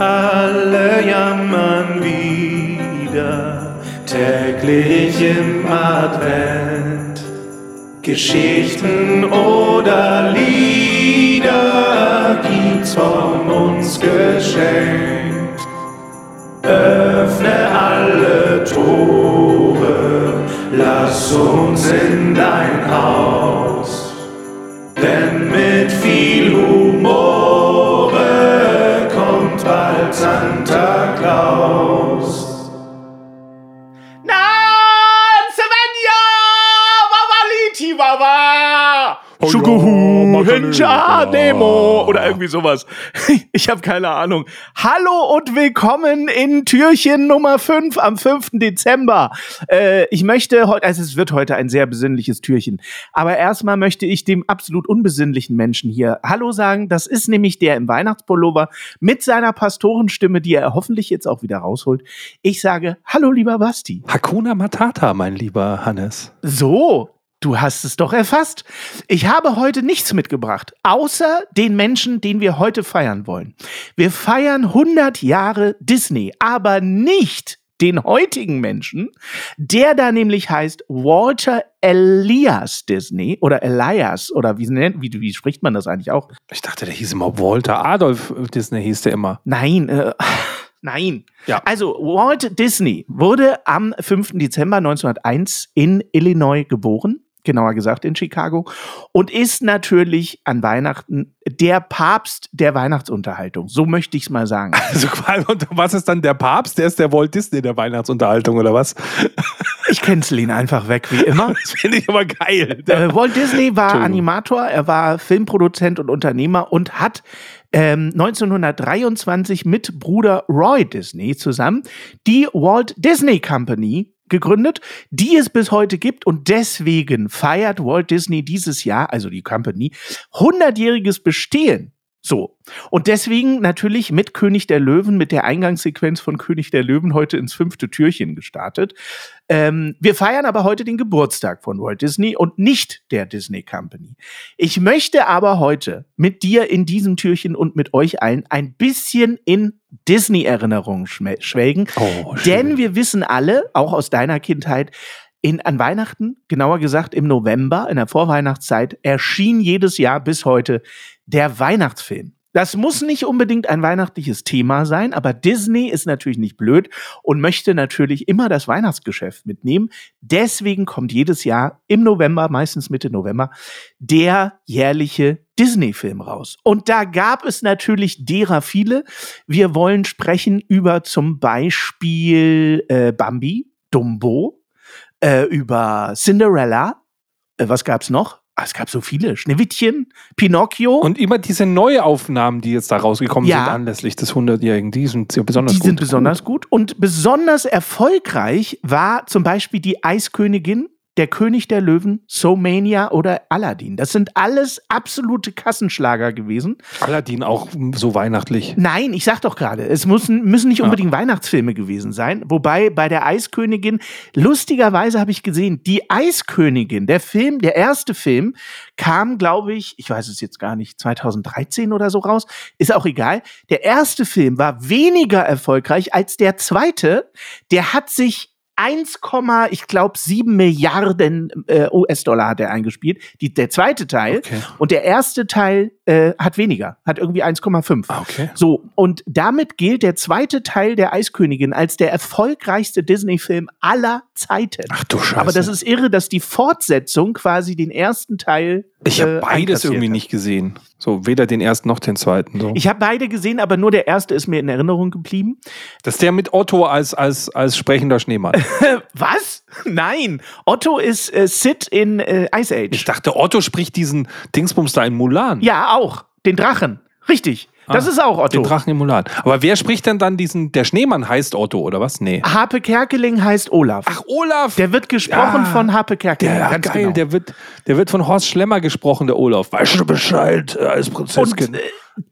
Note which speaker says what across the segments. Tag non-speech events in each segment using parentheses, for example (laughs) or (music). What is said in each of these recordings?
Speaker 1: alle jammern wieder, täglich im Advent. Geschichten oder Lieder gibt's von uns geschenkt. Öffne alle Tore, lass uns in dein Haus. Denn mit viel Humor Santa Claus.
Speaker 2: Na, Svenja! Wawaliti Wawa! Hinja, Nemo oder irgendwie sowas. (laughs) Ich habe keine Ahnung. Hallo und willkommen in Türchen Nummer 5 am 5. Dezember. Äh, ich möchte heute, also es wird heute ein sehr besinnliches Türchen. Aber erstmal möchte ich dem absolut unbesinnlichen Menschen hier Hallo sagen. Das ist nämlich der im Weihnachtspullover mit seiner Pastorenstimme, die er hoffentlich jetzt auch wieder rausholt. Ich sage Hallo, lieber Basti.
Speaker 3: Hakuna Matata, mein lieber Hannes.
Speaker 2: So, du hast es doch erfasst. Ich habe heute nichts mitgebracht, außer den Menschen, den wir heute feiern wollen. Wir feiern 100 Jahre Disney, aber nicht den heutigen Menschen, der da nämlich heißt Walter Elias Disney oder Elias oder wie, nennt, wie, wie spricht man das eigentlich auch?
Speaker 3: Ich dachte, der hieß immer Walter Adolf Disney, hieß der immer.
Speaker 2: Nein, äh, (laughs) nein.
Speaker 3: Ja.
Speaker 2: Also Walt Disney wurde am 5. Dezember 1901 in Illinois geboren genauer gesagt in Chicago, und ist natürlich an Weihnachten der Papst der Weihnachtsunterhaltung. So möchte ich es mal sagen. (laughs)
Speaker 3: Also, was ist dann der Papst? Der ist der Walt Disney der Weihnachtsunterhaltung oder was?
Speaker 2: Ich cancel ihn einfach weg, wie immer. (laughs)
Speaker 3: Das finde ich aber geil.
Speaker 2: Äh, Walt Disney war Animator, er war Filmproduzent und Unternehmer und hat ähm, 1923 mit Bruder Roy Disney zusammen die Walt Disney Company gegründet, die es bis heute gibt und deswegen feiert Walt Disney dieses Jahr, also die Company, 100-jähriges Bestehen. So. Und deswegen natürlich mit König der Löwen, mit der Eingangssequenz von König der Löwen heute ins fünfte Türchen gestartet. Ähm, wir feiern aber heute den Geburtstag von Walt Disney und nicht der Disney Company. Ich möchte aber heute mit dir in diesem Türchen und mit euch allen ein bisschen in Disney-Erinnerungen schwelgen.
Speaker 3: Oh,
Speaker 2: denn wir wissen alle, auch aus deiner Kindheit, in, an Weihnachten, genauer gesagt im November, in der Vorweihnachtszeit, erschien jedes Jahr bis heute der Weihnachtsfilm. Das muss nicht unbedingt ein weihnachtliches Thema sein, aber Disney ist natürlich nicht blöd und möchte natürlich immer das Weihnachtsgeschäft mitnehmen. Deswegen kommt jedes Jahr im November, meistens Mitte November, der jährliche Disney-Film raus. Und da gab es natürlich derer viele. Wir wollen sprechen über zum Beispiel äh, Bambi, Dumbo, äh, über Cinderella. Äh, was gab's noch? Ah, es gab so viele. Schneewittchen, Pinocchio.
Speaker 3: Und immer diese Neuaufnahmen, die jetzt da rausgekommen
Speaker 2: Ja.
Speaker 3: sind anlässlich des 100-Jährigen, die sind ja besonders
Speaker 2: die
Speaker 3: gut.
Speaker 2: sind besonders gut. Und besonders erfolgreich war zum Beispiel die Eiskönigin, der König der Löwen, Somania oder Aladdin. Das sind alles absolute Kassenschlager gewesen.
Speaker 3: Aladdin auch so weihnachtlich.
Speaker 2: Nein, ich sag doch gerade, es müssen, müssen nicht
Speaker 3: Ja.
Speaker 2: unbedingt Weihnachtsfilme gewesen sein. Wobei bei der Eiskönigin, lustigerweise habe ich gesehen, die Eiskönigin, der Film, der erste Film, kam, glaube ich, ich weiß es jetzt gar nicht, 2013 oder so raus, ist auch egal. Der erste Film war weniger erfolgreich als der zweite. Der hat sich 1, ich glaube 7 Milliarden äh, US-Dollar hat er eingespielt. Die, der zweite Teil
Speaker 3: Okay.
Speaker 2: und der erste Teil äh, hat weniger, hat irgendwie 1,5.
Speaker 3: Ah, okay.
Speaker 2: So, und damit gilt der zweite Teil der Eiskönigin als der erfolgreichste Disney-Film aller Zeiten.
Speaker 3: Ach du Scheiße.
Speaker 2: Aber das ist irre, dass die Fortsetzung quasi den ersten Teil.
Speaker 3: ich habe
Speaker 2: äh,
Speaker 3: beides irgendwie
Speaker 2: hat.
Speaker 3: nicht gesehen. So, weder den ersten noch den zweiten. So.
Speaker 2: Ich habe beide gesehen, aber nur der erste ist mir in Erinnerung geblieben.
Speaker 3: das ist der mit Otto als, als, als sprechender Schneemann. (laughs) (laughs)
Speaker 2: Was? Nein, Otto ist äh, Sid in äh, Ice Age.
Speaker 3: ich dachte, Otto spricht diesen Dingsbums da in Mulan.
Speaker 2: ja, auch. Den Drachen. Richtig. Das
Speaker 3: Ah,
Speaker 2: ist auch Otto.
Speaker 3: Den Drachen in Mulan. Aber wer spricht denn dann diesen, der Schneemann heißt Otto, oder was? Nee.
Speaker 2: Harpe Kerkeling heißt Olaf.
Speaker 3: Ach, Olaf!
Speaker 2: der wird gesprochen
Speaker 3: Ja.
Speaker 2: von Harpe Kerkeling.
Speaker 3: Der,
Speaker 2: ganz
Speaker 3: geil,
Speaker 2: genau.
Speaker 3: der, wird, der wird von Horst Schlemmer gesprochen, der Olaf. Weißt du Bescheid, äh, als
Speaker 2: Und
Speaker 3: Prinzessin?
Speaker 2: äh,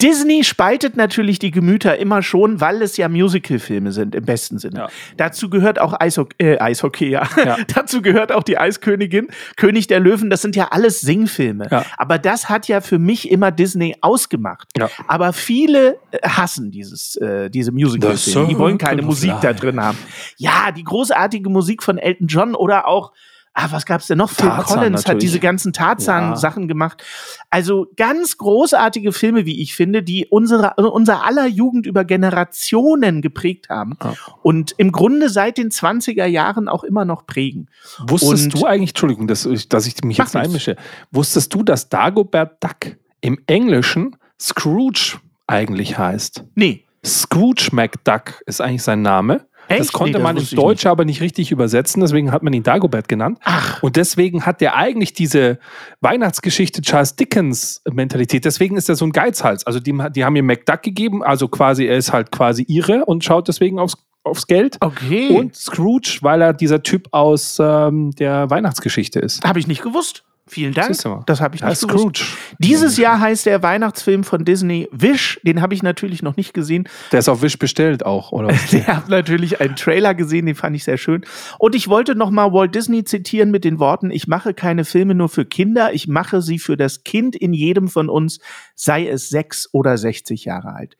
Speaker 2: Disney spaltet natürlich die Gemüter immer schon, weil es ja Musicalfilme sind, im besten Sinne. Ja. Dazu gehört auch Eishockey, äh, Eishockey ja. ja. (laughs) Dazu gehört auch die Eiskönigin, König der Löwen, das sind ja alles Singfilme. Ja. Aber das hat ja für mich immer Disney ausgemacht. Aber viele äh, hassen dieses, äh, diese Musicalfilme. Die wollen keine Musik da drin haben. Ja, die großartige Musik von Elton John oder auch ah, was gab's denn noch? Phil Tarzan Collins natürlich. hat diese ganzen Tarzan-Sachen ja. gemacht. Also ganz großartige Filme, wie ich finde, die unsere, unser aller Jugend über Generationen geprägt haben ja. und im Grunde seit den 20er Jahren auch immer noch prägen.
Speaker 3: Wusstest und du eigentlich, Entschuldigung, dass, dass ich mich jetzt einmische, wusstest du, dass Dagobert Duck im Englischen Scrooge eigentlich heißt?
Speaker 2: Nee.
Speaker 3: Scrooge McDuck ist eigentlich sein Name. Echt? Das konnte nee, das man ins Deutsche aber nicht richtig übersetzen, deswegen hat man ihn Dagobert genannt. Ach. Und deswegen hat der eigentlich diese Weihnachtsgeschichte Charles Dickens Mentalität. Deswegen ist er so ein Geizhals. Also die, die haben ihm McDuck gegeben, also quasi er ist halt quasi ihre und schaut deswegen aufs aufs Geld.
Speaker 2: Okay.
Speaker 3: Und Scrooge, weil er dieser Typ aus ähm, der Weihnachtsgeschichte ist.
Speaker 2: Habe ich nicht gewusst. Vielen Dank. Das habe ich nicht Scrooge. Dieses Jahr heißt der Weihnachtsfilm von Disney Wish. Den habe ich natürlich noch nicht gesehen.
Speaker 3: Der ist auf Wish bestellt auch, oder?
Speaker 2: ich (laughs) habe natürlich einen Trailer gesehen, den fand ich sehr schön. Und ich wollte noch mal Walt Disney zitieren mit den Worten: Ich mache keine Filme nur für Kinder, ich mache sie für das Kind in jedem von uns, sei es sechs oder 60 Jahre alt.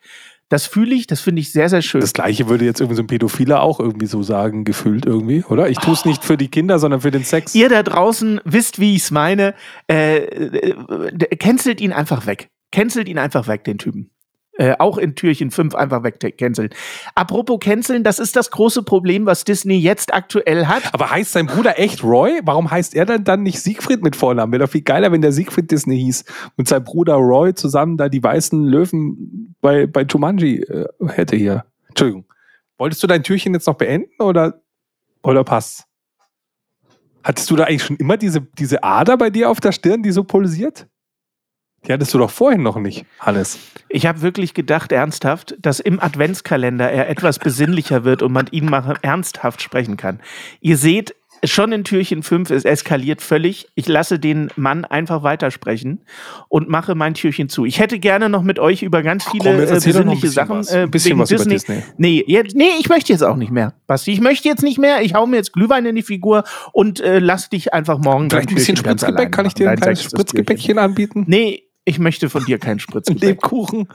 Speaker 2: Das fühle ich, das finde ich sehr, sehr schön.
Speaker 3: Das gleiche würde jetzt irgendwie so ein Pädophiler auch irgendwie so sagen, gefühlt irgendwie, oder? Ich tue es oh. nicht für die Kinder, sondern für den Sex.
Speaker 2: Ihr da draußen wisst, wie ich es meine. Äh, äh, cancelt ihn einfach weg. Cancelt ihn einfach weg, den Typen. Äh, auch in Türchen 5 einfach wegcanceln. Apropos canceln, das ist das große Problem, was Disney jetzt aktuell hat.
Speaker 3: Aber heißt sein Bruder echt Roy? Warum heißt er dann, dann nicht Siegfried mit Vornamen? Wäre doch viel geiler, wenn der Siegfried Disney hieß und sein Bruder Roy zusammen da die weißen Löwen bei, bei Jumanji äh, hätte hier. Entschuldigung. Wolltest du dein Türchen jetzt noch beenden oder, oder passt? Hattest du da eigentlich schon immer diese, diese Ader bei dir auf der Stirn, die so pulsiert? Die hattest du doch vorhin noch nicht, Hannes.
Speaker 2: Ich habe wirklich gedacht, ernsthaft, dass im Adventskalender er etwas besinnlicher wird und man ihn mal ernsthaft sprechen kann. Ihr seht, schon in Türchen 5, es eskaliert völlig. Ich lasse den Mann einfach weitersprechen und mache mein Türchen zu. Ich hätte gerne noch mit euch über ganz viele Komm, äh, besinnliche Sachen
Speaker 3: was. Äh, ein bisschen was Disney. Disney.
Speaker 2: Nee, jetzt, nee, ich möchte jetzt auch nicht mehr, Basti. Ich möchte jetzt nicht mehr. Ich hau mir jetzt Glühwein in die Figur und äh, lass dich einfach morgen
Speaker 3: Vielleicht ein bisschen Spritzgebäck. Kann ich dir ein kleines Spritzgebäckchen anbieten?
Speaker 2: Nee, ich möchte von dir keinen Spritzgebäck.
Speaker 3: Lebkuchen.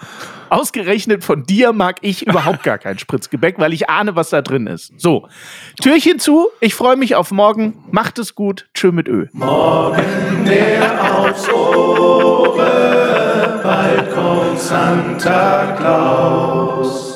Speaker 2: Ausgerechnet von dir mag ich überhaupt gar kein Spritzgebäck, weil ich ahne, was da drin ist. So, Türchen zu. Ich freue mich auf morgen. Macht es gut. Tschö mit Ö.
Speaker 1: Morgen der aufs Ohre, bald kommt Santa Claus.